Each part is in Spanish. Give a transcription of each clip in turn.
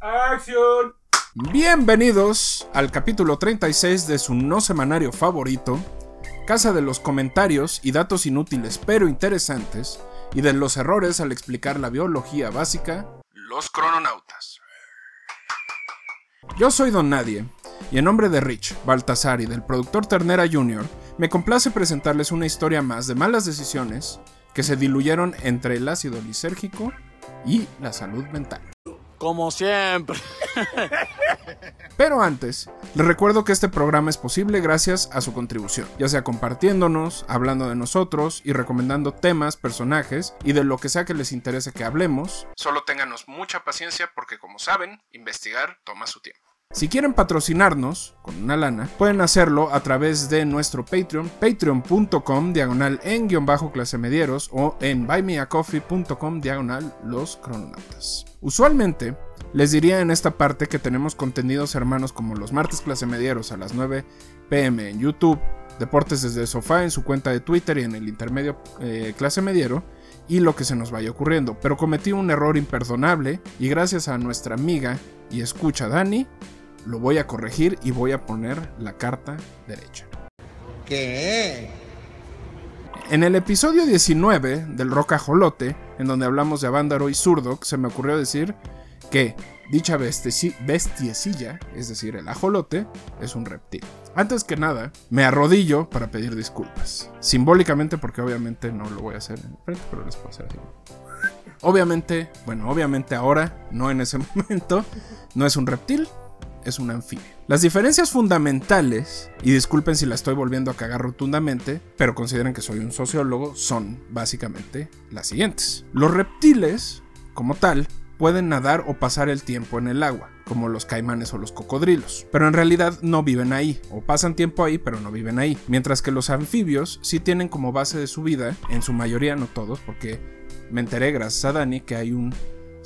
¡Acción! Bienvenidos al capítulo 36 de su no semanario favorito, Casa de los comentarios y datos inútiles pero interesantes, y de los errores al explicar la biología básica, los crononautas. Yo soy Don Nadie, y en nombre de Rich, Baltasar y del productor Ternera Jr., me complace presentarles una historia más de malas decisiones que se diluyeron entre el ácido lisérgico y la salud mental. Como siempre. Pero antes, les recuerdo que este programa es posible gracias a su contribución, ya sea compartiéndonos, hablando de nosotros y recomendando temas, personajes y de lo que sea que les interese que hablemos. Solo ténganos mucha paciencia porque como saben, investigar toma su tiempo. Si quieren patrocinarnos con una lana, pueden hacerlo a través de nuestro Patreon, patreon.com diagonal en guion bajo clase medieros o en buymeacoffee.com diagonal los crononautas. Usualmente, les diría en esta parte que tenemos contenidos hermanos como los martes clase medieros a las 9 pm en YouTube, Deportes desde el sofá en su cuenta de Twitter y en el intermedio eh, clase mediero, y lo que se nos vaya ocurriendo. Pero cometí un error imperdonable y gracias a nuestra amiga y escucha Dani, lo voy a corregir y voy a poner la carta derecha. ¿Qué? En el episodio 19 del Rocajolote, en donde hablamos de Avándaro y Zurdok, se me ocurrió decir que dicha bestiecilla, es decir, el ajolote, es un reptil. Antes que nada, me arrodillo para pedir disculpas. Simbólicamente, porque obviamente no lo voy a hacer en frente, pero les puedo hacer así. Obviamente, bueno, obviamente ahora, no en ese momento, no es un reptil, es un anfibio. Las diferencias fundamentales, y disculpen si la estoy volviendo a cagar rotundamente, pero consideren que soy un sociólogo, son básicamente las siguientes. Los reptiles, como tal, pueden nadar o pasar el tiempo en el agua, como los caimanes o los cocodrilos, pero en realidad no viven ahí, o pasan tiempo ahí pero no viven ahí, mientras que los anfibios sí tienen como base de su vida, en su mayoría no todos, porque me enteré gracias a Dani que hay un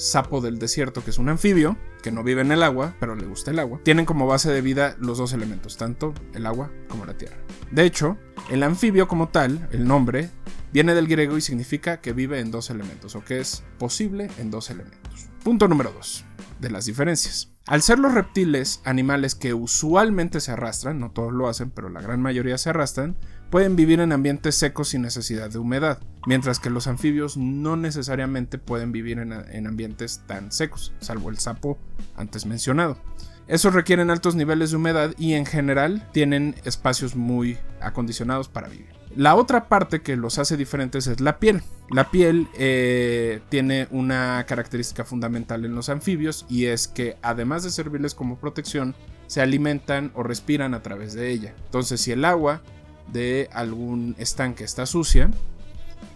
sapo del desierto que es un anfibio, que no vive en el agua, pero le gusta el agua, tienen como base de vida los dos elementos, tanto el agua como la tierra. De hecho, el anfibio como tal, el nombre, viene del griego y significa que vive en dos elementos, o que es posible en dos elementos. Punto número 2. De las diferencias. Al ser los reptiles animales que usualmente se arrastran, no todos lo hacen, pero la gran mayoría se arrastran, pueden vivir en ambientes secos sin necesidad de humedad, mientras que los anfibios no necesariamente pueden vivir en, ambientes tan secos, salvo el sapo antes mencionado. Esos requieren altos niveles de humedad y en general tienen espacios muy acondicionados para vivir. La otra parte que los hace diferentes es la piel. La piel eh, tiene una característica fundamental en los anfibios y es que además de servirles como protección, se alimentan o respiran a través de ella. Entonces si el agua de algún estanque está sucia,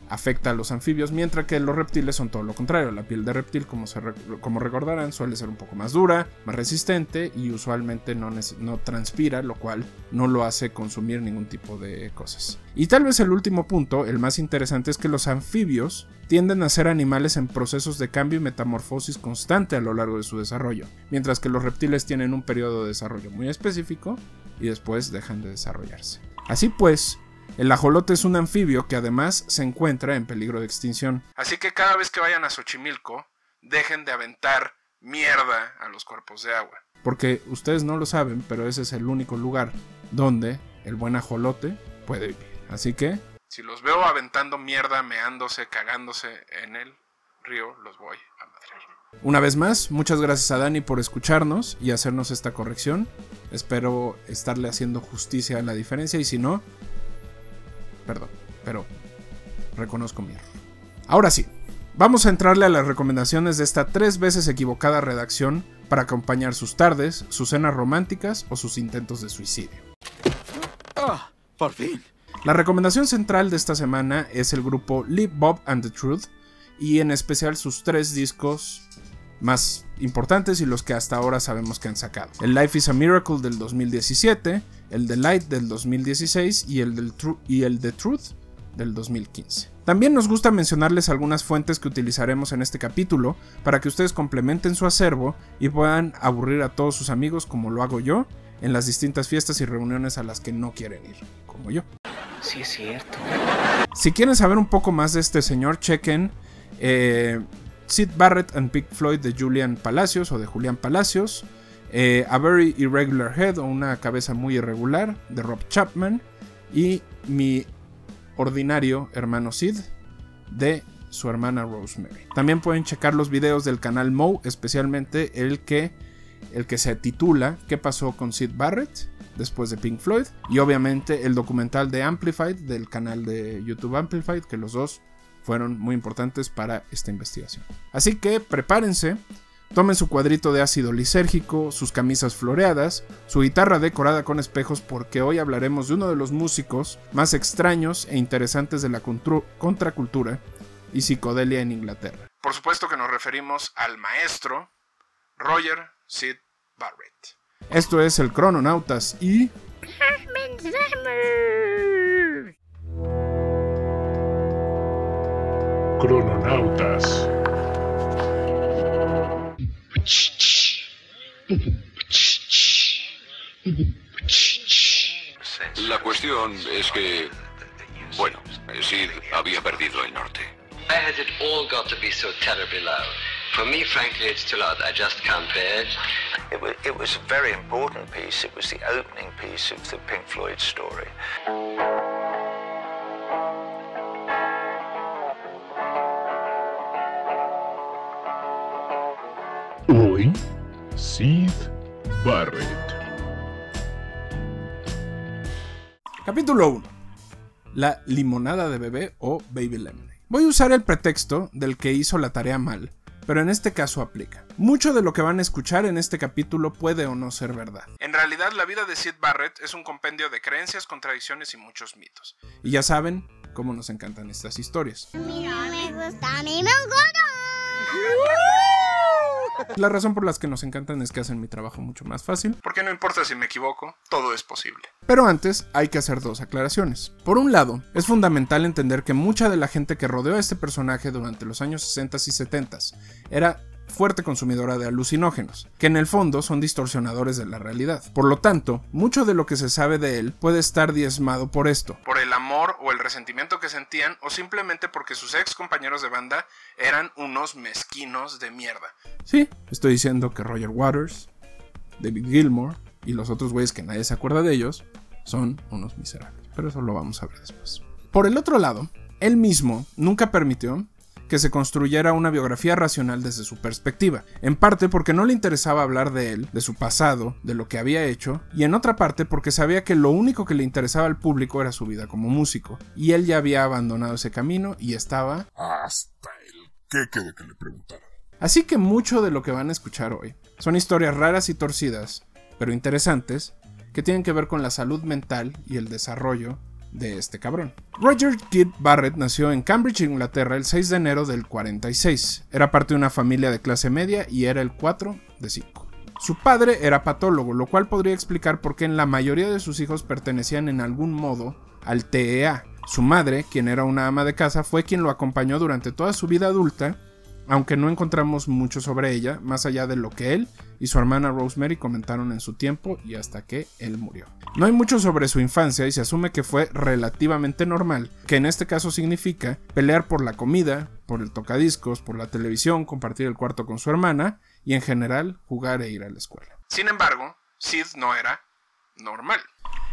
afecta a los anfibios, mientras que los reptiles son todo lo contrario. La piel de reptil, como, se como recordarán, suele ser un poco más dura, más resistente y usualmente no, no transpira, lo cual no lo hace consumir ningún tipo de cosas. Y tal vez el último punto, el más interesante, es que los anfibios tienden a ser animales en procesos de cambio y metamorfosis constante a lo largo de su desarrollo, mientras que los reptiles tienen un periodo de desarrollo muy específico y después dejan de desarrollarse. Así pues, el ajolote es un anfibio que además se encuentra en peligro de extinción. Así que cada vez que vayan a Xochimilco, dejen de aventar mierda a los cuerpos de agua. Porque ustedes no lo saben, pero ese es el único lugar donde el buen ajolote puede vivir. Así que, si los veo aventando mierda, meándose, cagándose en el río, los voy a. Una vez más, muchas gracias a Dani por escucharnos y hacernos esta corrección. Espero estarle haciendo justicia a la diferencia y si no, perdón, pero reconozco mi error. Ahora sí, vamos a entrarle a las recomendaciones de esta tres veces equivocada redacción para acompañar sus tardes, sus cenas románticas o sus intentos de suicidio. Ah, por fin. La recomendación central de esta semana es el grupo Live Bob and the Truth y en especial sus tres discos más importantes y los que hasta ahora sabemos que han sacado. El Life is a Miracle del 2017, el The Light del 2016 y el, del y el The Truth del 2015. También nos gusta mencionarles algunas fuentes que utilizaremos en este capítulo para que ustedes complementen su acervo y puedan aburrir a todos sus amigos como lo hago yo en las distintas fiestas y reuniones a las que no quieren ir, como yo. Sí es cierto. Si quieren saber un poco más de este señor, chequen eh, Sid Barrett and Pink Floyd de Julian Palacios o de Julián Palacios, eh, A Very Irregular Head o Una cabeza muy irregular de Rob Chapman y Mi ordinario hermano Sid de su hermana Rosemary. También pueden checar los videos del canal Mo, especialmente el que, el que se titula ¿Qué pasó con Sid Barrett? después de Pink Floyd y obviamente el documental de Amplified del canal de YouTube Amplified que los dos fueron muy importantes para esta investigación. Así que prepárense, tomen su cuadrito de ácido lisérgico, sus camisas floreadas, su guitarra decorada con espejos porque hoy hablaremos de uno de los músicos más extraños e interesantes de la contracultura y psicodelia en Inglaterra. Por supuesto que nos referimos al maestro Roger Sid Barrett. Esto es el Crononautas y... Crononautas. La cuestión es que, bueno, Sid había perdido el norte. Why has it all got to be so terribly loud? For me, frankly, it's too loud. I just can't bear it. It was, it was a very important piece. It was the opening piece of the Pink Floyd story. Hoy, Sid Barrett. Capítulo 1. La limonada de bebé o baby lemonade. Voy a usar el pretexto del que hizo la tarea mal, pero en este caso aplica. Mucho de lo que van a escuchar en este capítulo puede o no ser verdad. En realidad, la vida de Sid Barrett es un compendio de creencias, contradicciones y muchos mitos. Y ya saben cómo nos encantan estas historias. La razón por las que nos encantan es que hacen mi trabajo mucho más fácil, porque no importa si me equivoco, todo es posible. Pero antes hay que hacer dos aclaraciones. Por un lado, es fundamental entender que mucha de la gente que rodeó a este personaje durante los años 60 y 70 era fuerte consumidora de alucinógenos, que en el fondo son distorsionadores de la realidad. Por lo tanto, mucho de lo que se sabe de él puede estar diezmado por esto, por el amor o el resentimiento que sentían o simplemente porque sus ex compañeros de banda eran unos mezquinos de mierda. Sí, estoy diciendo que Roger Waters, David Gilmour y los otros güeyes que nadie se acuerda de ellos son unos miserables, pero eso lo vamos a ver después. Por el otro lado, él mismo nunca permitió que se construyera una biografía racional desde su perspectiva, en parte porque no le interesaba hablar de él, de su pasado, de lo que había hecho, y en otra parte porque sabía que lo único que le interesaba al público era su vida como músico, y él ya había abandonado ese camino y estaba hasta el que quede que le preguntara. Así que mucho de lo que van a escuchar hoy son historias raras y torcidas, pero interesantes, que tienen que ver con la salud mental y el desarrollo de este cabrón. Roger Kidd Barrett nació en Cambridge, Inglaterra, el 6 de enero del 46. Era parte de una familia de clase media y era el 4 de 5. Su padre era patólogo, lo cual podría explicar por qué en la mayoría de sus hijos pertenecían en algún modo al TEA. Su madre, quien era una ama de casa, fue quien lo acompañó durante toda su vida adulta aunque no encontramos mucho sobre ella, más allá de lo que él y su hermana Rosemary comentaron en su tiempo y hasta que él murió. No hay mucho sobre su infancia y se asume que fue relativamente normal, que en este caso significa pelear por la comida, por el tocadiscos, por la televisión, compartir el cuarto con su hermana y en general jugar e ir a la escuela. Sin embargo, Sid no era normal.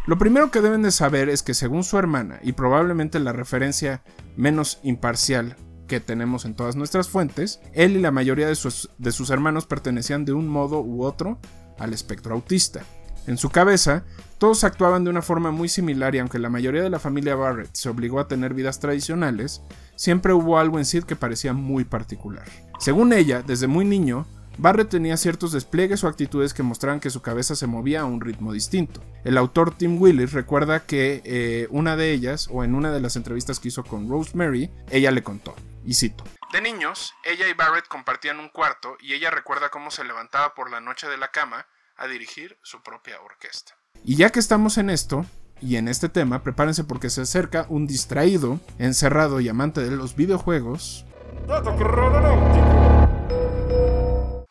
Lo primero que deben de saber es que según su hermana, y probablemente la referencia menos imparcial que tenemos en todas nuestras fuentes, él y la mayoría de sus, hermanos pertenecían de un modo u otro al espectro autista. En su cabeza, todos actuaban de una forma muy similar y aunque la mayoría de la familia Barrett se obligó a tener vidas tradicionales, siempre hubo algo en Sid que parecía muy particular. Según ella, desde muy niño, Barrett tenía ciertos despliegues o actitudes que mostraban que su cabeza se movía a un ritmo distinto. El autor Tim Willis recuerda que eh, una de ellas, o en una de las entrevistas que hizo con Rosemary, ella le contó. Y cito. De niños, ella y Barrett compartían un cuarto y ella recuerda cómo se levantaba por la noche de la cama a dirigir su propia orquesta. Y ya que estamos en esto, y en este tema, prepárense porque se acerca un distraído, encerrado y amante de los videojuegos.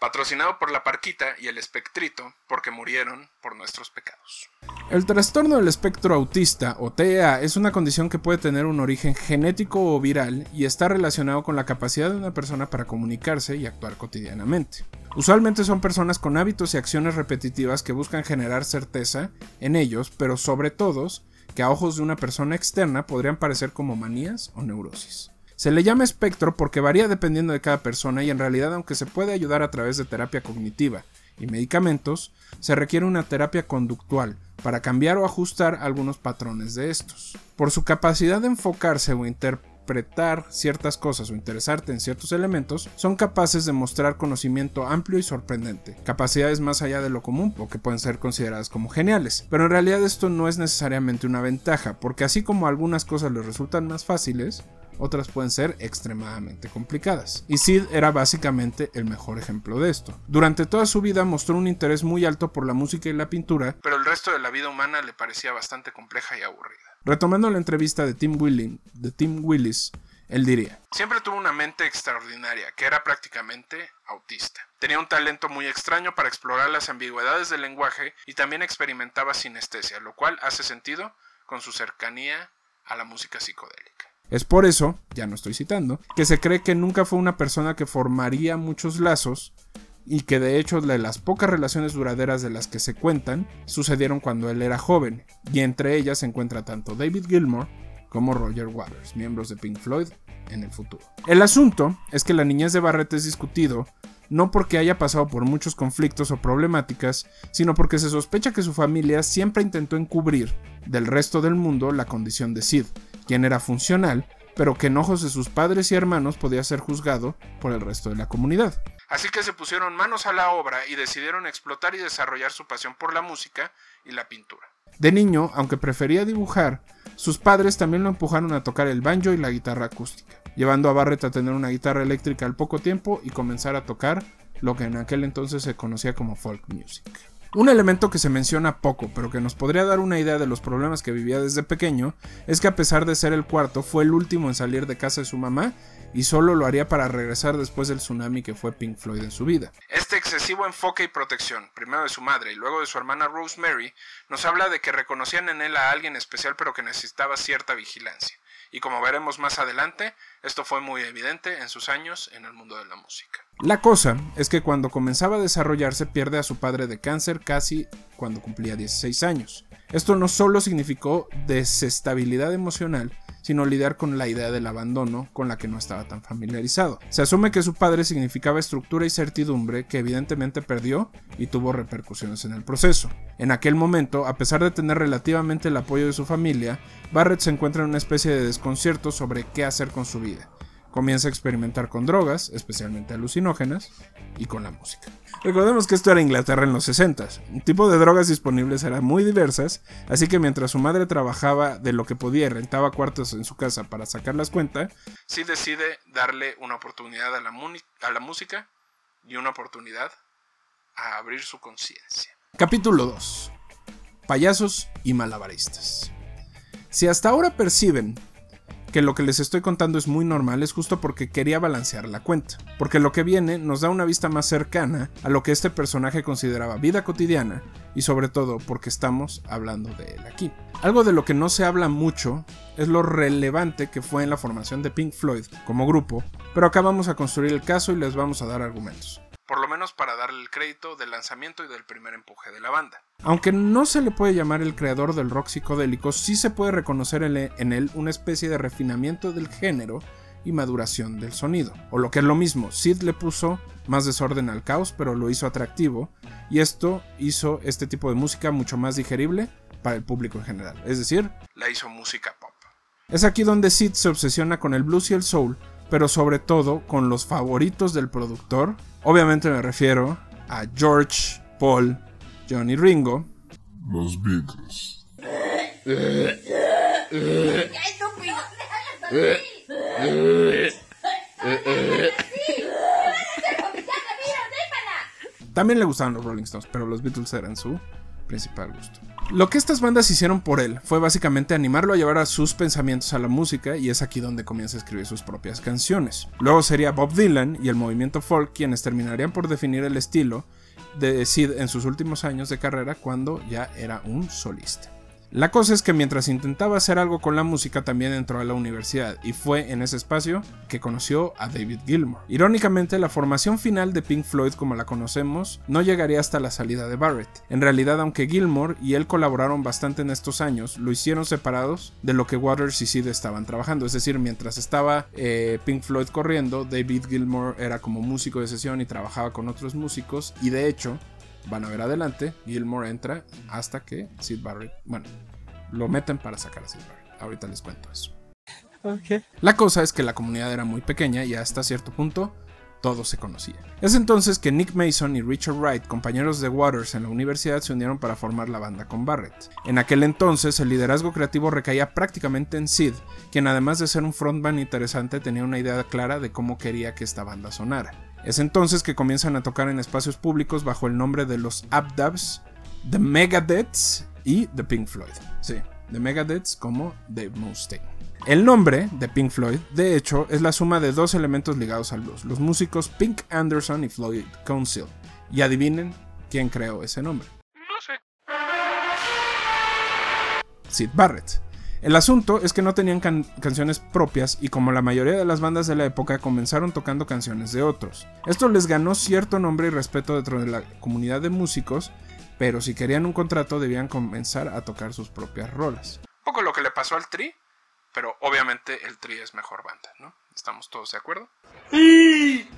Patrocinado por la Parquita y el Espectrito, porque murieron por nuestros pecados. El trastorno del espectro autista o TEA es una condición que puede tener un origen genético o viral y está relacionado con la capacidad de una persona para comunicarse y actuar cotidianamente. Usualmente son personas con hábitos y acciones repetitivas que buscan generar certeza en ellos, pero sobre todo que a ojos de una persona externa podrían parecer como manías o neurosis. Se le llama espectro porque varía dependiendo de cada persona y en realidad aunque se puede ayudar a través de terapia cognitiva y medicamentos, se requiere una terapia conductual para cambiar o ajustar algunos patrones de estos. Por su capacidad de enfocarse o interpretar ciertas cosas o interesarte en ciertos elementos, son capaces de mostrar conocimiento amplio y sorprendente, capacidades más allá de lo común o que pueden ser consideradas como geniales. Pero en realidad esto no es necesariamente una ventaja, porque así como algunas cosas les resultan más fáciles, otras pueden ser extremadamente complicadas. Y Sid era básicamente el mejor ejemplo de esto. Durante toda su vida mostró un interés muy alto por la música y la pintura, pero el resto de la vida humana le parecía bastante compleja y aburrida. Retomando la entrevista de Tim, Willis, él diría, siempre tuvo una mente extraordinaria, que era prácticamente autista. Tenía un talento muy extraño para explorar las ambigüedades del lenguaje y también experimentaba sinestesia, lo cual hace sentido con su cercanía a la música psicodélica. Es por eso, ya no estoy citando, que se cree que nunca fue una persona que formaría muchos lazos y que de hecho de las pocas relaciones duraderas de las que se cuentan sucedieron cuando él era joven, y entre ellas se encuentra tanto David Gilmour como Roger Waters, miembros de Pink Floyd en el futuro. El asunto es que la niñez de Barrett es discutido no porque haya pasado por muchos conflictos o problemáticas, sino porque se sospecha que su familia siempre intentó encubrir del resto del mundo la condición de Sid, quien era funcional, pero que en ojos de sus padres y hermanos podía ser juzgado por el resto de la comunidad. Así que se pusieron manos a la obra y decidieron explotar y desarrollar su pasión por la música y la pintura. De niño, aunque prefería dibujar, sus padres también lo empujaron a tocar el banjo y la guitarra acústica, llevando a Barrett a tener una guitarra eléctrica al poco tiempo y comenzar a tocar lo que en aquel entonces se conocía como folk music. Un elemento que se menciona poco, pero que nos podría dar una idea de los problemas que vivía desde pequeño, es que a pesar de ser el cuarto, fue el último en salir de casa de su mamá y solo lo haría para regresar después del tsunami que fue Pink Floyd en su vida. Este excesivo enfoque y protección, primero de su madre y luego de su hermana Rosemary, nos habla de que reconocían en él a alguien especial pero que necesitaba cierta vigilancia. Y como veremos más adelante, esto fue muy evidente en sus años en el mundo de la música. La cosa es que cuando comenzaba a desarrollarse pierde a su padre de cáncer casi cuando cumplía 16 años. Esto no solo significó desestabilidad emocional, sino lidiar con la idea del abandono con la que no estaba tan familiarizado. Se asume que su padre significaba estructura y certidumbre que evidentemente perdió y tuvo repercusiones en el proceso. En aquel momento, a pesar de tener relativamente el apoyo de su familia, Barrett se encuentra en una especie de desconcierto sobre qué hacer con su vida comienza a experimentar con drogas, especialmente alucinógenas, y con la música. Recordemos que esto era Inglaterra en los 60. Un tipo de drogas disponibles eran muy diversas, así que mientras su madre trabajaba de lo que podía y rentaba cuartos en su casa para sacar las cuentas, sí decide darle una oportunidad a la, a la música y una oportunidad a abrir su conciencia. Capítulo 2. Payasos y malabaristas. Si hasta ahora perciben que lo que les estoy contando es muy normal es justo porque quería balancear la cuenta, porque lo que viene nos da una vista más cercana a lo que este personaje consideraba vida cotidiana y sobre todo porque estamos hablando de él aquí. Algo de lo que no se habla mucho es lo relevante que fue en la formación de Pink Floyd como grupo, pero acá vamos a construir el caso y les vamos a dar argumentos por lo menos para darle el crédito del lanzamiento y del primer empuje de la banda. Aunque no se le puede llamar el creador del rock psicodélico, sí se puede reconocer en él una especie de refinamiento del género y maduración del sonido. O lo que es lo mismo, Sid le puso más desorden al caos, pero lo hizo atractivo, y esto hizo este tipo de música mucho más digerible para el público en general, es decir, la hizo música pop. Es aquí donde Sid se obsesiona con el blues y el soul, pero sobre todo con los favoritos del productor. Obviamente me refiero a George, Paul, Johnny Ringo. Los Beatles. También le gustaban los Rolling Stones, pero los Beatles eran su principal gusto. Lo que estas bandas hicieron por él fue básicamente animarlo a llevar a sus pensamientos a la música y es aquí donde comienza a escribir sus propias canciones. Luego sería Bob Dylan y el movimiento folk quienes terminarían por definir el estilo de Sid en sus últimos años de carrera cuando ya era un solista. La cosa es que mientras intentaba hacer algo con la música también entró a la universidad y fue en ese espacio que conoció a David Gilmour. Irónicamente, la formación final de Pink Floyd como la conocemos no llegaría hasta la salida de Barrett. En realidad, aunque Gilmour y él colaboraron bastante en estos años, lo hicieron separados de lo que Waters y Sid estaban trabajando. Es decir, mientras estaba eh, Pink Floyd corriendo, David Gilmour era como músico de sesión y trabajaba con otros músicos y de hecho van a ver adelante, Gilmore entra hasta que Sid Barrett, bueno, lo meten para sacar a Sid Barrett. Ahorita les cuento eso. La cosa es que la comunidad era muy pequeña y hasta cierto punto todo se conocía. Es entonces que Nick Mason y Richard Wright, compañeros de Waters en la universidad, se unieron para formar la banda con Barrett. En aquel entonces el liderazgo creativo recaía prácticamente en Sid, quien además de ser un frontman interesante tenía una idea clara de cómo quería que esta banda sonara. Es entonces que comienzan a tocar en espacios públicos bajo el nombre de los Abdabs, The Megadeths y The Pink Floyd. Sí, The Megadeths como Dave Mustaine. El nombre de Pink Floyd, de hecho, es la suma de dos elementos ligados al blues, los músicos Pink Anderson y Floyd Council. Y adivinen quién creó ese nombre. No sé. Sid Barrett. El asunto es que no tenían can canciones propias y como la mayoría de las bandas de la época comenzaron tocando canciones de otros. Esto les ganó cierto nombre y respeto dentro de la comunidad de músicos, pero si querían un contrato debían comenzar a tocar sus propias rolas. Un poco lo que le pasó al Tri, pero obviamente el Tri es mejor banda, ¿no? ¿Estamos todos de acuerdo?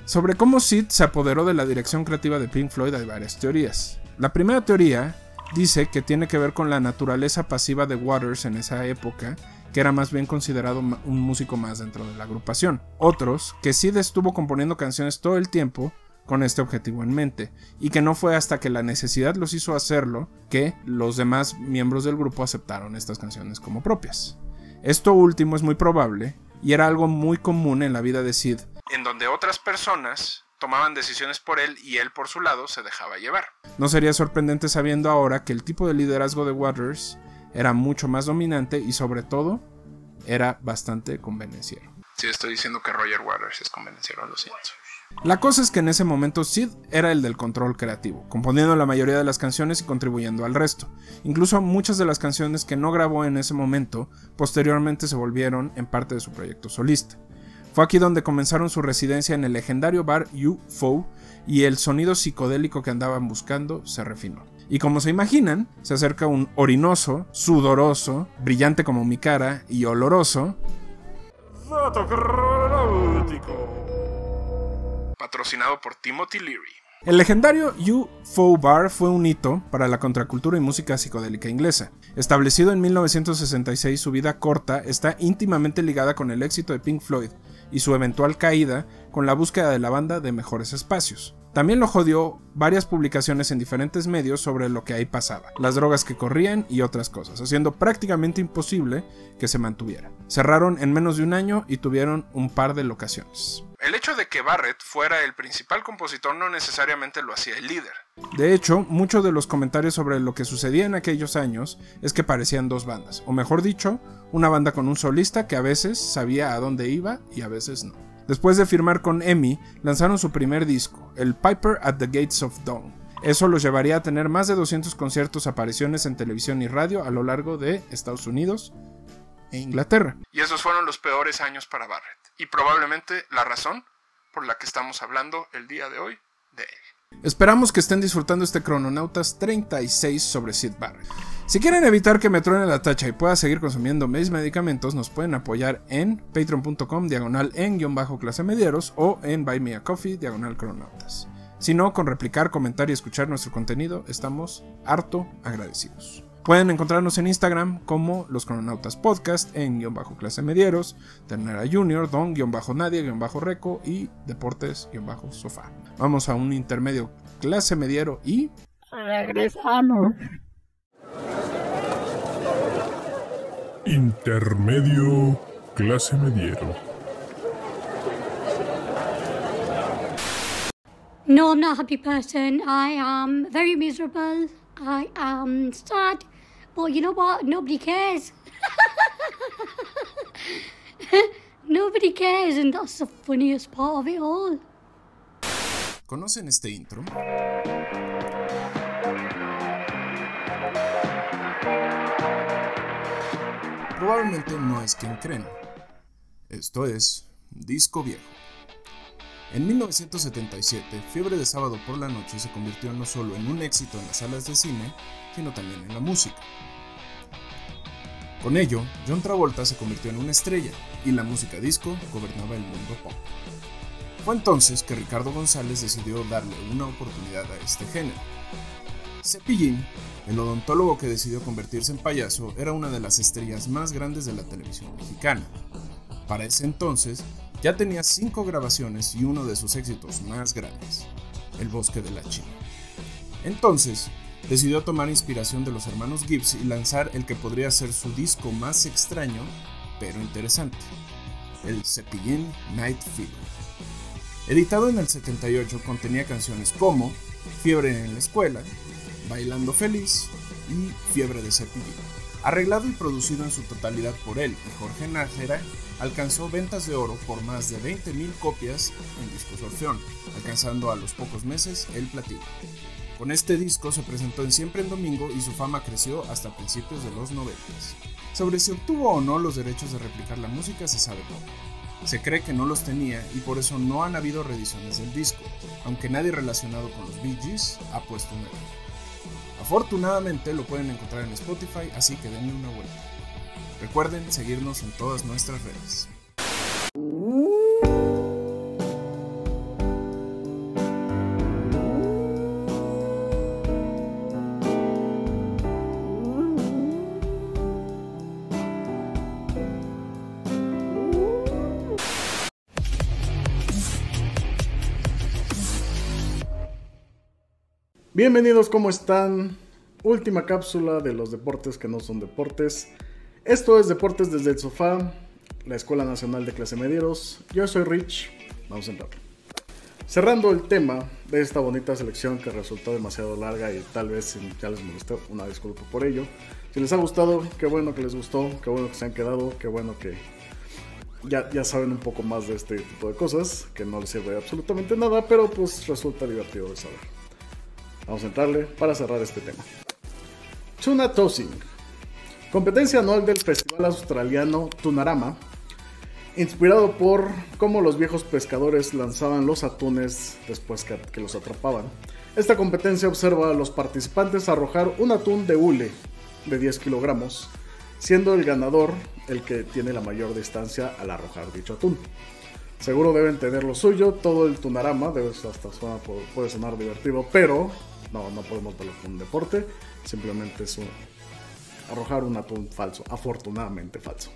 Sobre cómo Sid se apoderó de la dirección creativa de Pink Floyd hay varias teorías. La primera teoría dice que tiene que ver con la naturaleza pasiva de Waters en esa época, que era más bien considerado un músico más dentro de la agrupación. Otros, que Sid estuvo componiendo canciones todo el tiempo con este objetivo en mente, y que no fue hasta que la necesidad los hizo hacerlo que los demás miembros del grupo aceptaron estas canciones como propias. Esto último es muy probable, y era algo muy común en la vida de Sid, en donde otras personas tomaban decisiones por él y él por su lado se dejaba llevar. No sería sorprendente sabiendo ahora que el tipo de liderazgo de Waters era mucho más dominante y sobre todo era bastante convenenciero. Si estoy diciendo que Roger Waters es convenenciero, lo siento. La cosa es que en ese momento Sid era el del control creativo, componiendo la mayoría de las canciones y contribuyendo al resto. Incluso muchas de las canciones que no grabó en ese momento posteriormente se volvieron en parte de su proyecto solista. Fue aquí donde comenzaron su residencia en el legendario bar UFO y el sonido psicodélico que andaban buscando se refinó. Y como se imaginan, se acerca un orinoso, sudoroso, brillante como mi cara y oloroso. Patrocinado por Timothy Leary. El legendario UFO Bar fue un hito para la contracultura y música psicodélica inglesa. Establecido en 1966, su vida corta está íntimamente ligada con el éxito de Pink Floyd y su eventual caída con la búsqueda de la banda de mejores espacios. También lo jodió varias publicaciones en diferentes medios sobre lo que ahí pasaba, las drogas que corrían y otras cosas, haciendo prácticamente imposible que se mantuviera. Cerraron en menos de un año y tuvieron un par de locaciones. El hecho de que Barrett fuera el principal compositor no necesariamente lo hacía el líder. De hecho, muchos de los comentarios sobre lo que sucedía en aquellos años es que parecían dos bandas, o mejor dicho, una banda con un solista que a veces sabía a dónde iba y a veces no. Después de firmar con EMI, lanzaron su primer disco, el Piper at the Gates of Dawn. Eso los llevaría a tener más de 200 conciertos, apariciones en televisión y radio a lo largo de Estados Unidos e Inglaterra. Y esos fueron los peores años para Barrett. Y probablemente la razón por la que estamos hablando el día de hoy de él. Esperamos que estén disfrutando este Crononautas 36 sobre Sid Barrett. Si quieren evitar que me truene la tacha y pueda seguir consumiendo mis medicamentos, nos pueden apoyar en patreon.com diagonal en guion bajo clase medieros o en buy me a coffee diagonal cronautas. Si no, con replicar, comentar y escuchar nuestro contenido, estamos harto agradecidos. Pueden encontrarnos en Instagram como Los Crononautas Podcast, en guion bajo clase medieros, Ternera Junior, Don guion bajo Nadie, guion bajo Reco y Deportes guion bajo Sofá. Vamos a un intermedio clase mediero y... Regresamos. Intermedio clase mediero. No, I'm not a happy person. I am very miserable. I am sad. But you know what? Nobody cares. Nobody cares, and that's the funniest part of it all. ¿Conocen este intro? Probablemente no es quien creen. Esto es Disco Viejo. En 1977, Fiebre de Sábado por la Noche se convirtió no solo en un éxito en las salas de cine, sino también en la música. Con ello, John Travolta se convirtió en una estrella y la música disco gobernaba el mundo pop. Fue entonces que Ricardo González decidió darle una oportunidad a este género. Cepillín, el odontólogo que decidió convertirse en payaso, era una de las estrellas más grandes de la televisión mexicana. Para ese entonces, ya tenía cinco grabaciones y uno de sus éxitos más grandes, El Bosque de la China. Entonces, decidió tomar inspiración de los hermanos Gibbs y lanzar el que podría ser su disco más extraño, pero interesante, el Cepillín Night Fever. Editado en el 78, contenía canciones como Fiebre en la escuela, Bailando Feliz y Fiebre de Cepillín. Arreglado y producido en su totalidad por él y Jorge Nájera, alcanzó ventas de oro por más de 20.000 copias en discos Orfeón, alcanzando a los pocos meses el platino. Con este disco se presentó en Siempre en Domingo y su fama creció hasta principios de los 90. Sobre si obtuvo o no los derechos de replicar la música se sabe poco. Se cree que no los tenía y por eso no han habido reediciones del disco, aunque nadie relacionado con los Bee Gees ha puesto un error. Afortunadamente lo pueden encontrar en Spotify, así que denle una vuelta. Recuerden seguirnos en todas nuestras redes. Bienvenidos, ¿cómo están? Última cápsula de los deportes que no son deportes. Esto es Deportes desde el Sofá, la Escuela Nacional de Clase Medieros. Yo soy Rich, vamos a entrar. Cerrando el tema de esta bonita selección que resultó demasiado larga y tal vez ya les molesté, una disculpa por ello. Si les ha gustado, qué bueno que les gustó, qué bueno que se han quedado, qué bueno que ya, ya saben un poco más de este tipo de cosas, que no les sirve absolutamente nada, pero pues resulta divertido de saber. Vamos a entrarle para cerrar este tema. Tuna Tossing. Competencia anual del Festival Australiano Tunarama. Inspirado por cómo los viejos pescadores lanzaban los atunes después que, los atrapaban. Esta competencia observa a los participantes arrojar un atún de hule de 10 kilogramos, siendo el ganador el que tiene la mayor distancia al arrojar dicho atún. Seguro deben tener lo suyo, todo el tunarama, debe, hasta suena, puede sonar divertido, pero no, no podemos verlo como un deporte, simplemente es un, arrojar un atún falso, afortunadamente falso.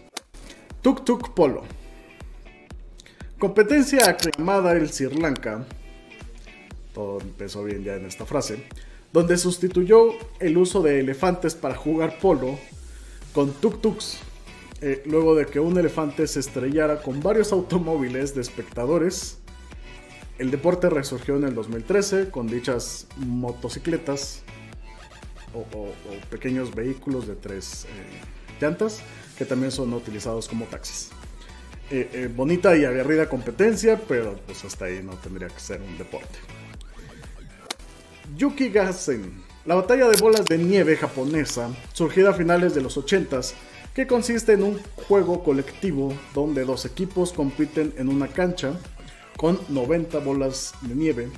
Tuk Tuk Polo. Competencia aclamada el Sri Lanka, todo empezó bien ya en esta frase, donde sustituyó el uso de elefantes para jugar polo con tuk-tuks, eh, luego de que un elefante se estrellara con varios automóviles de espectadores el deporte resurgió en el 2013 con dichas motocicletas o, pequeños vehículos de tres eh, llantas que también son utilizados como taxis. Eh, eh, bonita y aguerrida competencia, pero pues hasta ahí no tendría que ser un deporte. Yuki Gassen, la batalla de bolas de nieve japonesa, surgida a finales de los 80s, que consiste en un juego colectivo donde dos equipos compiten en una cancha con 90 bolas de nieve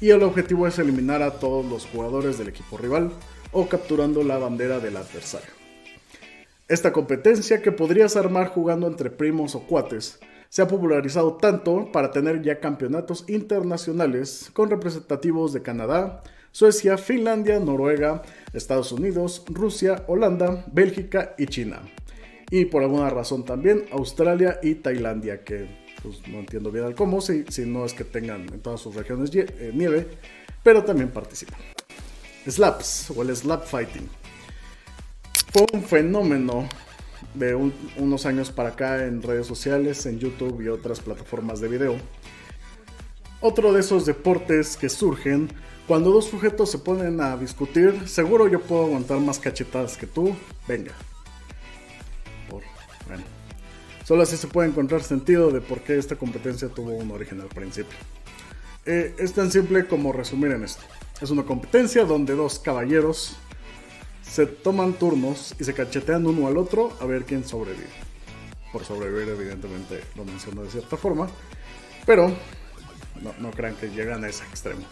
y el objetivo es eliminar a todos los jugadores del equipo rival o capturando la bandera del adversario. Esta competencia que podrías armar jugando entre primos o cuates se ha popularizado tanto para tener ya campeonatos internacionales con representativos de Canadá, Suecia, Finlandia, Noruega, Estados Unidos, Rusia, Holanda, Bélgica y China. Y por alguna razón también Australia y Tailandia, que pues, no entiendo bien el cómo, si, si no es que tengan en todas sus regiones eh, nieve, pero también participan. Slaps o el slap fighting fue un fenómeno de un- unos años para acá en redes sociales, en YouTube y otras plataformas de video. Otro de esos deportes que surgen cuando dos sujetos se ponen a discutir, seguro yo puedo aguantar más cachetadas que tú, venga. Solo así se puede encontrar sentido de por qué esta competencia tuvo un origen al principio. Eh, es tan simple como resumir en esto. Es una competencia donde dos caballeros se toman turnos y se cachetean uno al otro a ver quién sobrevive. Por sobrevivir, evidentemente, lo menciono de cierta forma. Pero no, no crean que llegan a ese extremo.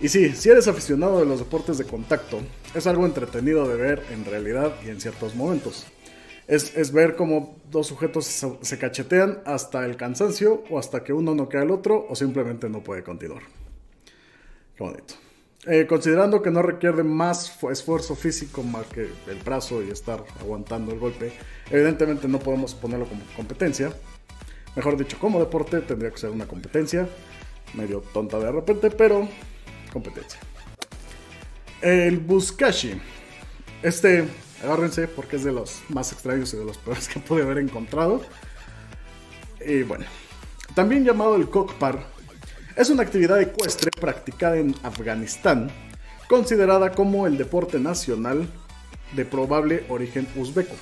Y sí, si eres aficionado de los deportes de contacto, es algo entretenido de ver en realidad y en ciertos momentos. Es, es ver cómo dos sujetos se, cachetean hasta el cansancio o hasta que uno no queda al otro o simplemente no puede continuar. Qué bonito. Eh, considerando que no requiere más fu- esfuerzo físico más que el brazo y estar aguantando el golpe, evidentemente no podemos ponerlo como competencia. Mejor dicho, como deporte tendría que ser una competencia. Medio tonta de repente, pero competencia. El Buskashi. Este, agárrense porque es de los más extraños y de los peores que pude haber encontrado. Y bueno, también llamado el Kokpar, es una actividad ecuestre practicada en Afganistán, considerada como el deporte nacional de probable origen uzbeco.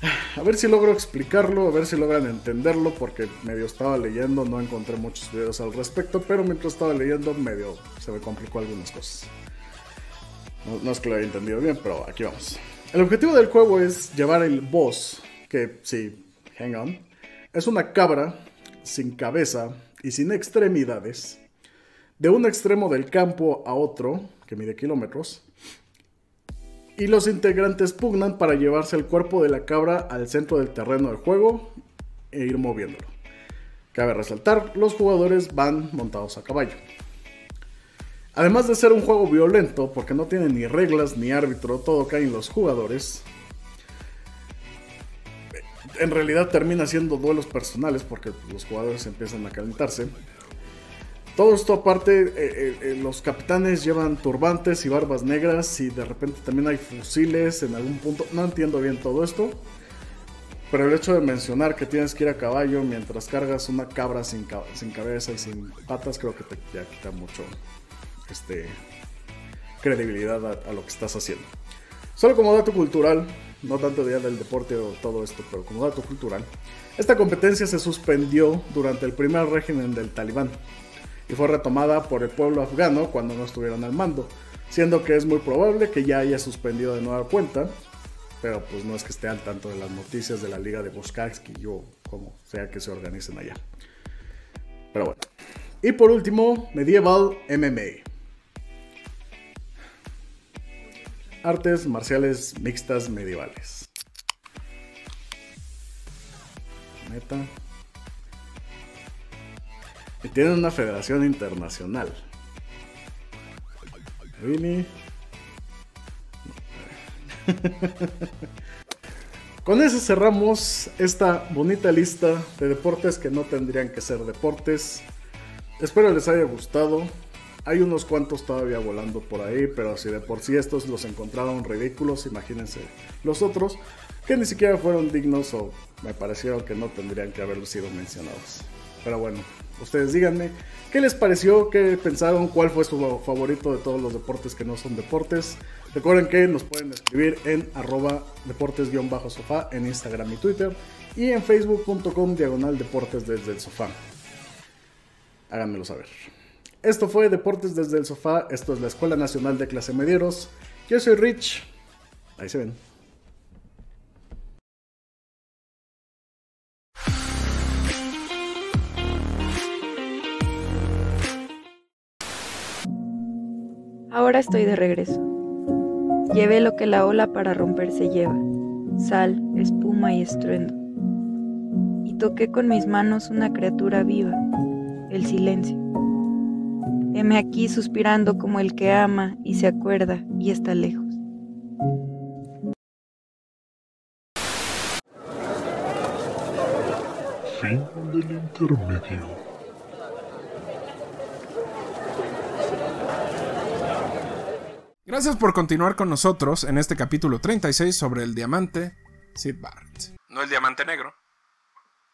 A ver si logro explicarlo, a ver si logran entenderlo, porque medio estaba leyendo, no encontré muchos videos al respecto, pero mientras estaba leyendo medio se me complicó algunas cosas. No, es que lo haya entendido bien, pero aquí vamos. El objetivo del juego es llevar el boss, que sí, hang on, es una cabra sin cabeza y sin extremidades, de un extremo del campo a otro, que mide kilómetros, y los integrantes pugnan para llevarse el cuerpo de la cabra al centro del terreno del juego e ir moviéndolo. Cabe resaltar, los jugadores van montados a caballo. Además de ser un juego violento, porque no tiene ni reglas ni árbitro, todo cae en los jugadores, en realidad termina siendo duelos personales porque los jugadores empiezan a calentarse. Todo esto aparte, eh, eh, eh, los capitanes llevan turbantes y barbas negras y de repente también hay fusiles en algún punto. No entiendo bien todo esto. Pero el hecho de mencionar que tienes que ir a caballo mientras cargas una cabra sin, ca- sin cabeza y sin patas, creo que te quita mucho este, credibilidad a, lo que estás haciendo. Solo como dato cultural, no tanto ya del deporte o todo esto, pero como dato cultural, esta competencia se suspendió durante el primer régimen del talibán y fue retomada por el pueblo afgano cuando no estuvieron al mando, siendo que es muy probable que ya haya suspendido de nueva cuenta, pero pues no es que esté al tanto de las noticias de la liga de Boskarsky o como sea que se organicen allá. Pero bueno. Y por último, Medieval MMA. Artes marciales mixtas medievales. Neta. Y tienen una federación internacional. Really? Con eso cerramos esta bonita lista de deportes que no tendrían que ser deportes. Espero les haya gustado. Hay unos cuantos todavía volando por ahí, pero si de por sí estos los encontraron ridículos, imagínense los otros que ni siquiera fueron dignos o me parecieron que no tendrían que haber sido mencionados. Pero bueno, ustedes díganme qué les pareció, qué pensaron, cuál fue su favorito de todos los deportes que no son deportes. Recuerden que nos pueden escribir en arroba deportes-sofá en Instagram y Twitter y en facebook.com diagonal deportes desde el sofá. Háganmelo saber. Esto fue Deportes desde el sofá, esto es la Escuela Nacional de Clase Medieros. Yo soy Rich, ahí se ven. Ahora estoy de regreso. Llevé lo que la ola para romperse lleva, sal, espuma y estruendo. Y toqué con mis manos una criatura viva, el silencio. Heme aquí suspirando como el que ama y se acuerda y está lejos. Fin del intermedio. Gracias por continuar con nosotros en este capítulo 36 sobre el diamante Sid Barrett. No el diamante negro.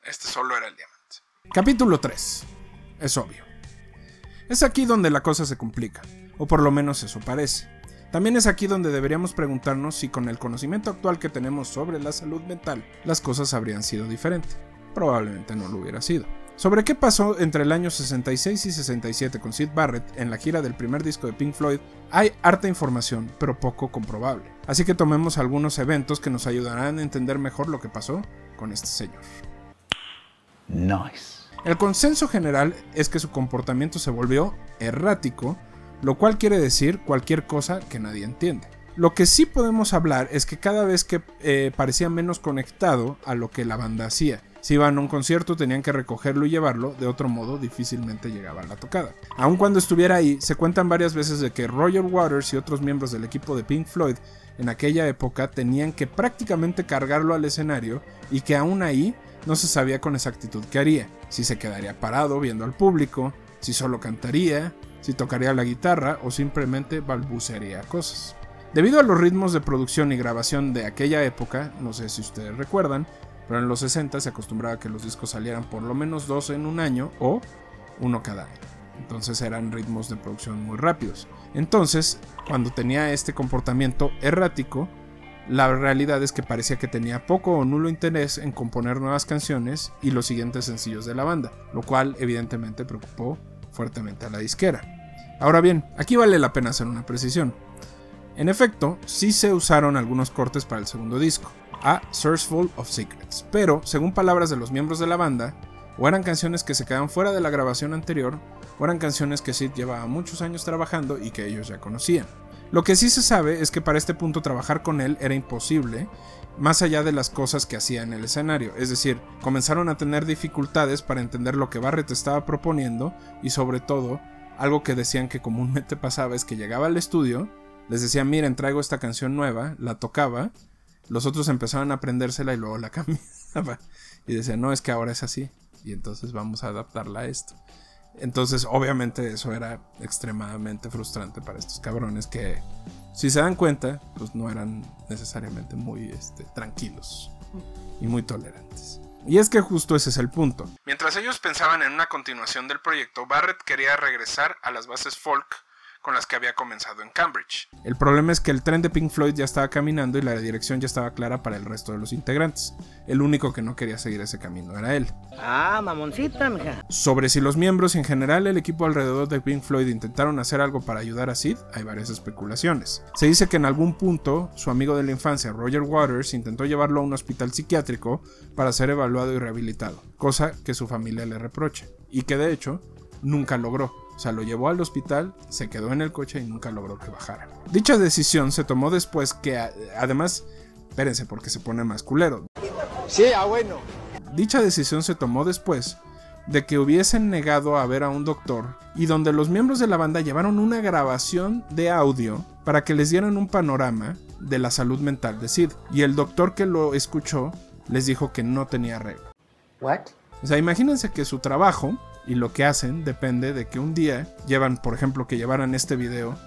Este solo era el diamante. Capítulo 3. Es obvio. Es aquí donde la cosa se complica, o por lo menos eso parece. También es aquí donde deberíamos preguntarnos si con el conocimiento actual que tenemos sobre la salud mental, las cosas habrían sido diferentes. Probablemente no lo hubiera sido. Sobre qué pasó entre el año 66 y 67 con Sid Barrett en la gira del primer disco de Pink Floyd hay harta información, pero poco comprobable. Así que tomemos algunos eventos que nos ayudarán a entender mejor lo que pasó con este señor. Nice. El consenso general es que su comportamiento se volvió errático, lo cual quiere decir cualquier cosa que nadie entiende. Lo que sí podemos hablar es que cada vez que eh, parecía menos conectado a lo que la banda hacía. Si iban a un concierto tenían que recogerlo y llevarlo, de otro modo difícilmente llegaba a la tocada. Aun cuando estuviera ahí, se cuentan varias veces de que Roger Waters y otros miembros del equipo de Pink Floyd en aquella época tenían que prácticamente cargarlo al escenario y que aún ahí no se sabía con exactitud qué haría, si se quedaría parado viendo al público, si solo cantaría, si tocaría la guitarra o simplemente balbucearía cosas. Debido a los ritmos de producción y grabación de aquella época, no sé si ustedes recuerdan, pero en los 60 se acostumbraba que los discos salieran por lo menos dos en un año o uno cada año. Entonces eran ritmos de producción muy rápidos. Entonces, cuando tenía este comportamiento errático, la realidad es que parecía que tenía poco o nulo interés en componer nuevas canciones y los siguientes sencillos de la banda, lo cual evidentemente preocupó fuertemente a la disquera. Ahora bien, aquí vale la pena hacer una precisión. En efecto, sí se usaron algunos cortes para el segundo disco, a Sourceful of Secrets, pero, según palabras de los miembros de la banda, o eran canciones que se quedaban fuera de la grabación anterior, o eran canciones que Sid llevaba muchos años trabajando y que ellos ya conocían. Lo que sí se sabe es que para este punto trabajar con él era imposible, más allá de las cosas que hacía en el escenario, es decir, comenzaron a tener dificultades para entender lo que Barrett estaba proponiendo y sobre todo, algo que decían que comúnmente pasaba es que llegaba al estudio, les decía, miren, traigo esta canción nueva, la tocaba, los otros empezaban a aprendérsela y luego la cambiaba. Y decían, no, es que ahora es así. Y entonces vamos a adaptarla a esto. Entonces, obviamente, eso era extremadamente frustrante para estos cabrones que, si se dan cuenta, pues no eran necesariamente muy este, tranquilos y muy tolerantes. Y es que justo ese es el punto. Mientras ellos pensaban en una continuación del proyecto, Barrett quería regresar a las bases folk con las que había comenzado en Cambridge. El problema es que el tren de Pink Floyd ya estaba caminando y la dirección ya estaba clara para el resto de los integrantes. El único que no quería seguir ese camino era él. Ah, mamoncita, mija. Sobre si los miembros y en general el equipo alrededor de Pink Floyd intentaron hacer algo para ayudar a Sid, hay varias especulaciones. Se dice que en algún punto su amigo de la infancia, Roger Waters, intentó llevarlo a un hospital psiquiátrico para ser evaluado y rehabilitado, cosa que su familia le reprocha, y que de hecho nunca logró. O sea, lo llevó al hospital, se quedó en el coche y nunca logró que bajara. Dicha decisión se tomó después que, además, espérense porque se pone más culero. Sí, ah, bueno. Dicha decisión se tomó después de que hubiesen negado a ver a un doctor y donde los miembros de la banda llevaron una grabación de audio para que les dieran un panorama de la salud mental de Sid. Y el doctor que lo escuchó les dijo que no tenía regla. ¿What? O sea, imagínense que su trabajo y lo que hacen depende de que un día llevan, por ejemplo, que llevaran este video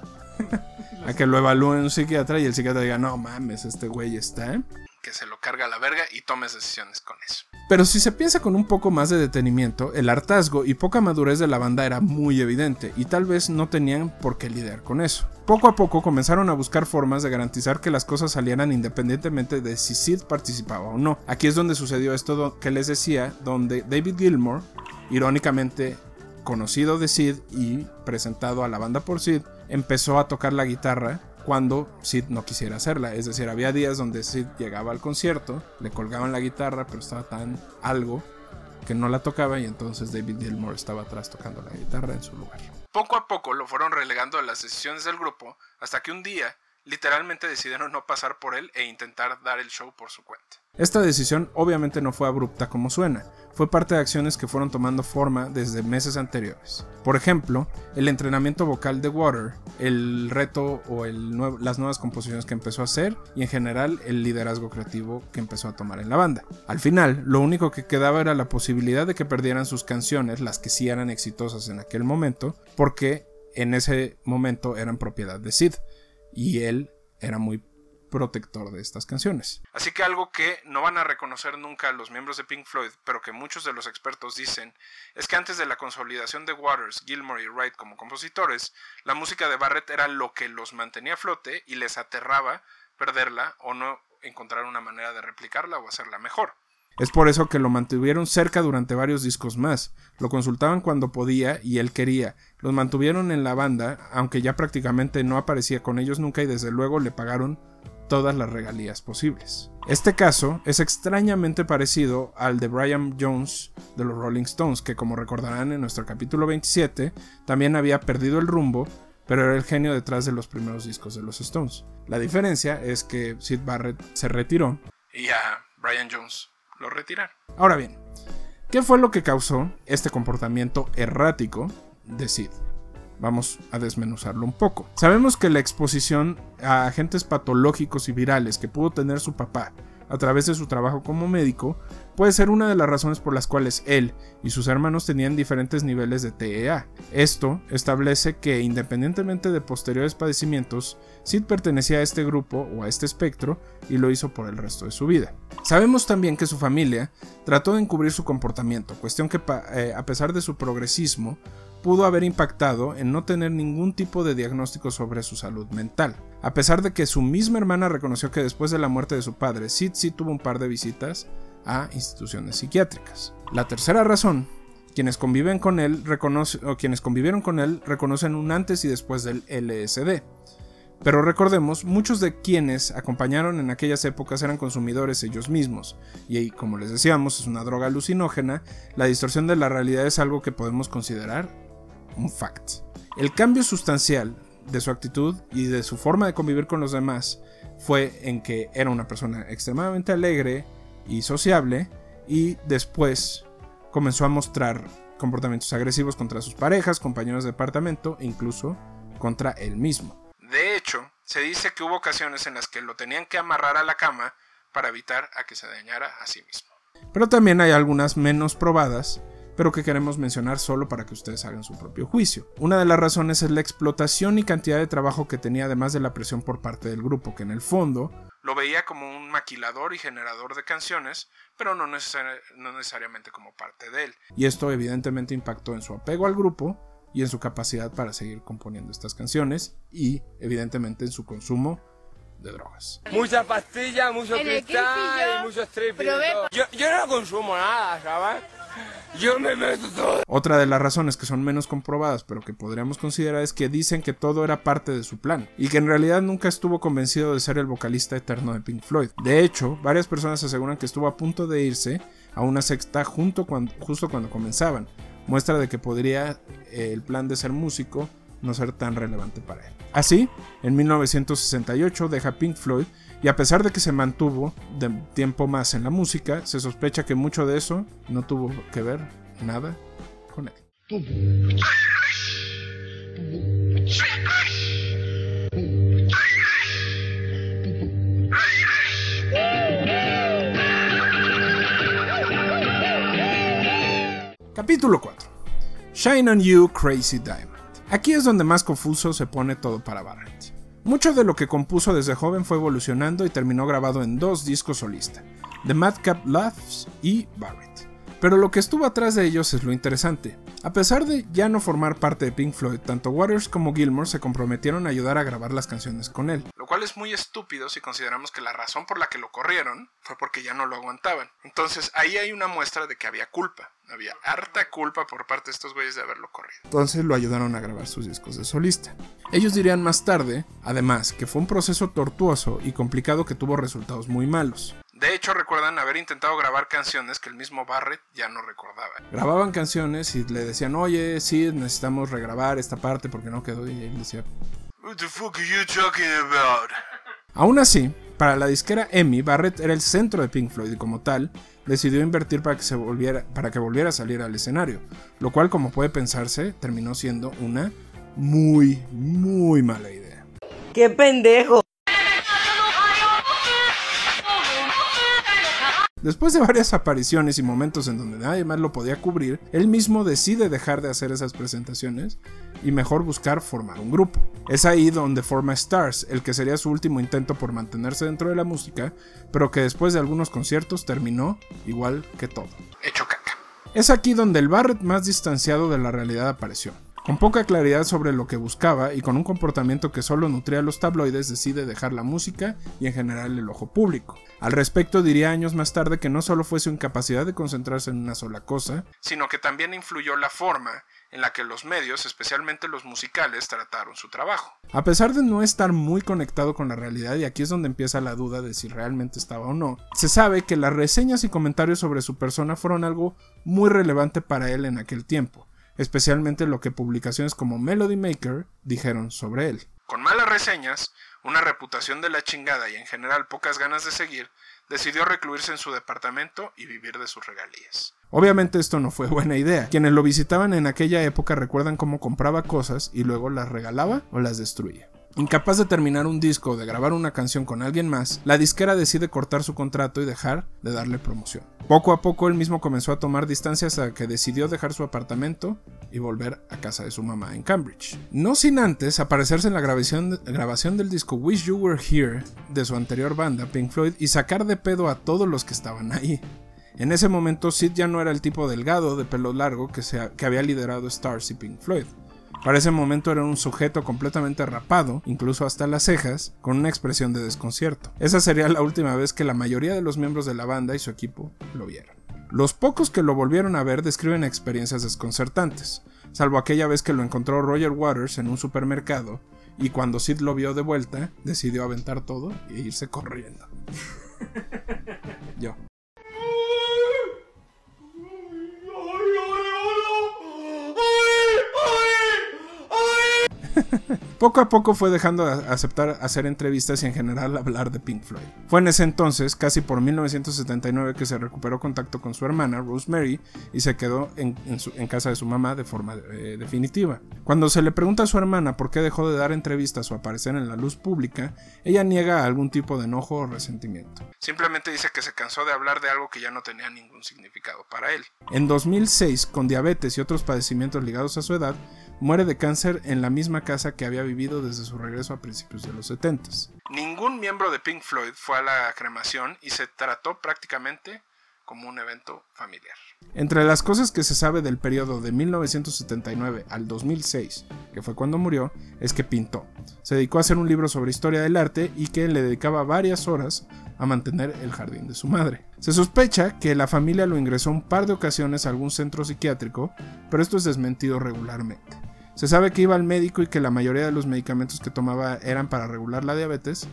a que lo evalúen un psiquiatra y el psiquiatra diga, no mames, este güey está, que se lo carga a la verga y tomes decisiones con eso. Pero si se piensa con un poco más de detenimiento, el hartazgo y poca madurez de la banda era muy evidente y tal vez no tenían por qué lidiar con eso. Poco a poco comenzaron a buscar formas de garantizar que las cosas salieran independientemente de si Sid participaba o no. Aquí es donde sucedió esto que les decía, donde David Gilmour irónicamente conocido de Sid y presentado a la banda por Sid, empezó a tocar la guitarra cuando Sid no quisiera hacerla. Es decir, había días donde Sid llegaba al concierto, le colgaban la guitarra, pero estaba tan algo que no la tocaba y entonces David Gilmour estaba atrás tocando la guitarra en su lugar. Poco a poco lo fueron relegando a las sesiones del grupo hasta que un día literalmente decidieron no pasar por él e intentar dar el show por su cuenta. Esta decisión obviamente no fue abrupta como suena, fue parte de acciones que fueron tomando forma desde meses anteriores. Por ejemplo, el entrenamiento vocal de Water, el reto o las nuevas composiciones que empezó a hacer y en general el liderazgo creativo que empezó a tomar en la banda. Al final, lo único que quedaba era la posibilidad de que perdieran sus canciones, las que sí eran exitosas en aquel momento, porque en ese momento eran propiedad de Sid y él era muy protector de estas canciones. Así que algo que no van a reconocer nunca los miembros de Pink Floyd, pero que muchos de los expertos dicen, es que antes de la consolidación de Waters, Gilmore y Wright como compositores, la música de Barrett era lo que los mantenía a flote y les aterraba perderla o no encontrar una manera de replicarla o hacerla mejor. Es por eso que lo mantuvieron cerca durante varios discos más, lo consultaban cuando podía y él quería, los mantuvieron en la banda, aunque ya prácticamente no aparecía con ellos nunca y desde luego le pagaron todas las regalías posibles. Este caso es extrañamente parecido al de Brian Jones de los Rolling Stones, que como recordarán en nuestro capítulo 27, también había perdido el rumbo, pero era el genio detrás de los primeros discos de los Stones. La diferencia es que Sid Barrett se retiró y a Brian Jones lo. Ahora bien, ¿qué fue lo que causó este comportamiento errático de Sid? Vamos a desmenuzarlo un poco. Sabemos que la exposición a agentes patológicos y virales que pudo tener su papá a través de su trabajo como médico puede ser una de las razones por las cuales él y sus hermanos tenían diferentes niveles de TEA. Esto establece que independientemente de posteriores padecimientos, Sid pertenecía a este grupo o a este espectro y lo hizo por el resto de su vida. Sabemos también que su familia trató de encubrir su comportamiento, cuestión que eh, a pesar de su progresismo, pudo haber impactado en no tener ningún tipo de diagnóstico sobre su salud mental. A pesar de que su misma hermana reconoció que después de la muerte de su padre, Sid sí tuvo un par de visitas a instituciones psiquiátricas. La tercera razón, quienes conviven con él o quienes convivieron con él reconocen un antes y después del LSD. Pero recordemos, muchos de quienes acompañaron en aquellas épocas eran consumidores ellos mismos, y como les decíamos, es una droga alucinógena, la distorsión de la realidad es algo que podemos considerar un fact. El cambio sustancial de su actitud y de su forma de convivir con los demás fue en que era una persona extremadamente alegre y sociable y después comenzó a mostrar comportamientos agresivos contra sus parejas, compañeros de departamento e incluso contra él mismo. De hecho, se dice que hubo ocasiones en las que lo tenían que amarrar a la cama para evitar a que se dañara a sí mismo. Pero también hay algunas menos probadas pero que queremos mencionar solo para que ustedes hagan su propio juicio. Una de las razones es la explotación y cantidad de trabajo que tenía además de la presión por parte del grupo, que en el fondo lo veía como un maquilador y generador de canciones, pero no, necesariamente como parte de él. Y esto evidentemente impactó en su apego al grupo y en su capacidad para seguir componiendo estas canciones y evidentemente en su consumo de drogas. Mucha pastilla, mucho cristal, muchos trips. Yo, yo no consumo nada, ¿sabes? Otra de las razones que son menos comprobadas, pero que podríamos considerar, es que dicen que todo era parte de su plan, y que en realidad nunca estuvo convencido de ser el vocalista eterno de Pink Floyd. De hecho, varias personas aseguran que estuvo a punto de irse a una sexta justo cuando comenzaban, muestra de que podría eh, el plan de ser músico no ser tan relevante para él. Así, en 1968 deja Pink Floyd y a pesar de que se mantuvo de tiempo más en la música, se sospecha que mucho de eso no tuvo que ver nada con él. Capítulo 4. Shine on You Crazy Diamond. Aquí es donde más confuso se pone todo para Barrett. Mucho de lo que compuso desde joven fue evolucionando y terminó grabado en dos discos solista, The Madcap Laughs y Barrett. Pero lo que estuvo atrás de ellos es lo interesante. A pesar de ya no formar parte de Pink Floyd, tanto Waters como Gilmore se comprometieron a ayudar a grabar las canciones con él, lo cual es muy estúpido si consideramos que la razón por la que lo corrieron fue porque ya no lo aguantaban. Entonces ahí hay una muestra de que había culpa. Había harta culpa por parte de estos güeyes de haberlo corrido. Entonces lo ayudaron a grabar sus discos de solista. Ellos dirían más tarde, además, que fue un proceso tortuoso y complicado que tuvo resultados muy malos. De hecho, recuerdan haber intentado grabar canciones que el mismo Barrett ya no recordaba. Grababan canciones y le decían, oye, sí, necesitamos regrabar esta parte porque no quedó. Y él decía, What the fuck are you talking about? Aún así, para la disquera EMI, Barrett era el centro de Pink Floyd y como tal, decidió invertir para que, se volviera, para que volviera a salir al escenario, lo cual como puede pensarse terminó siendo una muy, muy mala idea. ¡Qué pendejo! Después de varias apariciones y momentos en donde nadie más lo podía cubrir, él mismo decide dejar de hacer esas presentaciones y mejor buscar formar un grupo. Es ahí donde forma Stars, el que sería su último intento por mantenerse dentro de la música, pero que después de algunos conciertos terminó igual que todo. Hecho caca. Es aquí donde el Barrett más distanciado de la realidad apareció. Con poca claridad sobre lo que buscaba y con un comportamiento que solo nutría a los tabloides, decide dejar la música y en general el ojo público. Al respecto diría años más tarde que no solo fue su incapacidad de concentrarse en una sola cosa, sino que también influyó la forma en la que los medios, especialmente los musicales, trataron su trabajo. A pesar de no estar muy conectado con la realidad, y aquí es donde empieza la duda de si realmente estaba o no, se sabe que las reseñas y comentarios sobre su persona fueron algo muy relevante para él en aquel tiempo, especialmente lo que publicaciones como Melody Maker dijeron sobre él. Con malas reseñas, una reputación de la chingada y en general pocas ganas de seguir, decidió recluirse en su departamento y vivir de sus regalías. Obviamente esto no fue buena idea. Quienes lo visitaban en aquella época recuerdan cómo compraba cosas y luego las regalaba o las destruía. Incapaz de terminar un disco o de grabar una canción con alguien más, la disquera decide cortar su contrato y dejar de darle promoción. Poco a poco él mismo comenzó a tomar distancias hasta que decidió dejar su apartamento y volver a casa de su mamá en Cambridge. No sin antes aparecerse en la grabación, grabación del disco Wish You Were Here de su anterior banda, Pink Floyd, y sacar de pedo a todos los que estaban ahí. En ese momento Sid ya no era el tipo delgado de pelo largo que, que había liderado Stars y Pink Floyd. Para ese momento era un sujeto completamente rapado, incluso hasta las cejas, con una expresión de desconcierto. Esa sería la última vez que la mayoría de los miembros de la banda y su equipo lo vieron. Los pocos que lo volvieron a ver describen experiencias desconcertantes, salvo aquella vez que lo encontró Roger Waters en un supermercado y cuando Sid lo vio de vuelta, decidió aventar todo e irse corriendo. Yo. Poco a poco fue dejando de aceptar hacer entrevistas y en general hablar de Pink Floyd. Fue en ese entonces, casi por 1979, que se recuperó contacto con su hermana, Rosemary, y se quedó en, casa de su mamá de forma eh, definitiva. Cuando se le pregunta a su hermana por qué dejó de dar entrevistas o aparecer en la luz pública, ella niega algún tipo de enojo o resentimiento. Simplemente dice que se cansó de hablar de algo que ya no tenía ningún significado para él. En 2006, con diabetes y otros padecimientos ligados a su edad, muere de cáncer en la misma casa que había vivido desde su regreso a principios de los 70. Ningún miembro de Pink Floyd fue a la cremación y se trató prácticamente como un evento familiar. Entre las cosas que se sabe del periodo de 1979 al 2006, que fue cuando murió, es que pintó. Se dedicó a hacer un libro sobre historia del arte y que le dedicaba varias horas a mantener el jardín de su madre. Se sospecha que la familia lo ingresó un par de ocasiones a algún centro psiquiátrico, pero esto es desmentido regularmente. Se sabe que iba al médico y que la mayoría de los medicamentos que tomaba eran para regular la diabetes,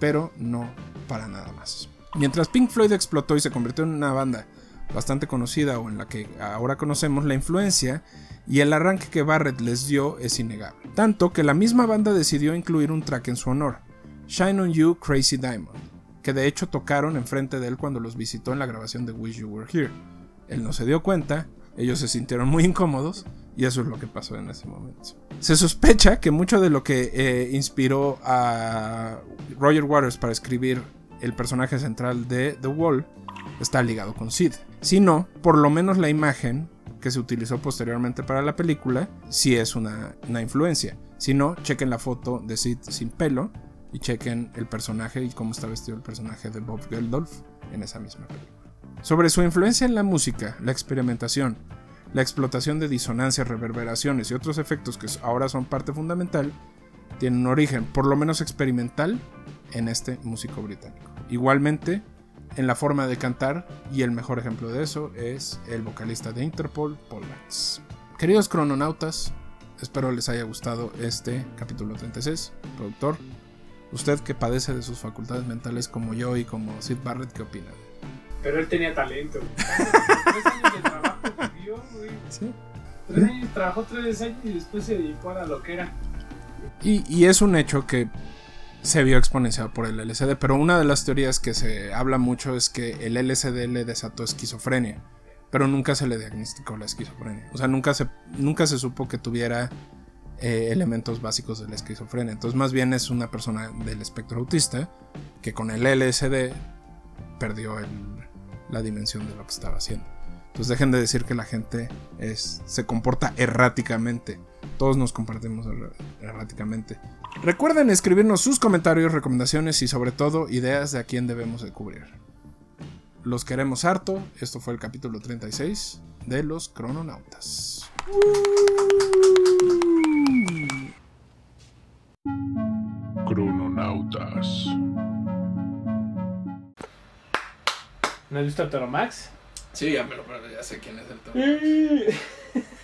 pero no para nada más. Mientras Pink Floyd explotó y se convirtió en una banda bastante conocida o en la que ahora conocemos, la influencia y el arranque que Barrett les dio es innegable. Tanto que la misma banda decidió incluir un track en su honor, Shine on You Crazy Diamond, que de hecho tocaron enfrente de él cuando los visitó en la grabación de Wish You Were Here. Él no se dio cuenta, ellos se sintieron muy incómodos y eso es lo que pasó en ese momento. Se sospecha que mucho de lo que eh, inspiró a Roger Waters para escribir el personaje central de The Wall está ligado con Sid. Si no, por lo menos la imagen que se utilizó posteriormente para la película sí es una, una influencia. Si no, chequen la foto de Sid sin pelo y chequen el personaje y cómo está vestido el personaje de Bob Geldof en esa misma película. Sobre su influencia en la música, la experimentación, la explotación de disonancias, reverberaciones y otros efectos que ahora son parte fundamental, tienen un origen, por lo menos experimental, en este músico británico. Igualmente, en la forma de cantar, y el mejor ejemplo de eso es el vocalista de Interpol, Paul Vance. Queridos crononautas, espero les haya gustado este capítulo 36. Productor, usted que padece de sus facultades mentales como yo y como Sid Barrett, ¿qué opina? Pero él tenía talento. Tres años de trabajo Sí. Tres años, trabajó tres años y después se dedicó a la loquera. Y, y es un hecho que se vio exponenciado por el LSD, pero una de las teorías que se habla mucho es que el LSD le desató esquizofrenia, pero nunca se le diagnosticó la esquizofrenia. O sea, nunca se, nunca se supo que tuviera eh, elementos básicos de la esquizofrenia. Entonces, más bien es una persona del espectro autista que con el LSD perdió la dimensión de lo que estaba haciendo pues dejen de decir que la gente es, se comporta erráticamente. Todos nos compartimos er, erráticamente. Recuerden escribirnos sus comentarios, recomendaciones y sobre todo ideas de a quién debemos de cubrir. Los queremos harto. Esto fue el capítulo 36 de los crononautas. Crononautas. ¿No has visto Toro Max? Sí, ya me lo pero ya sé quién es el Toro.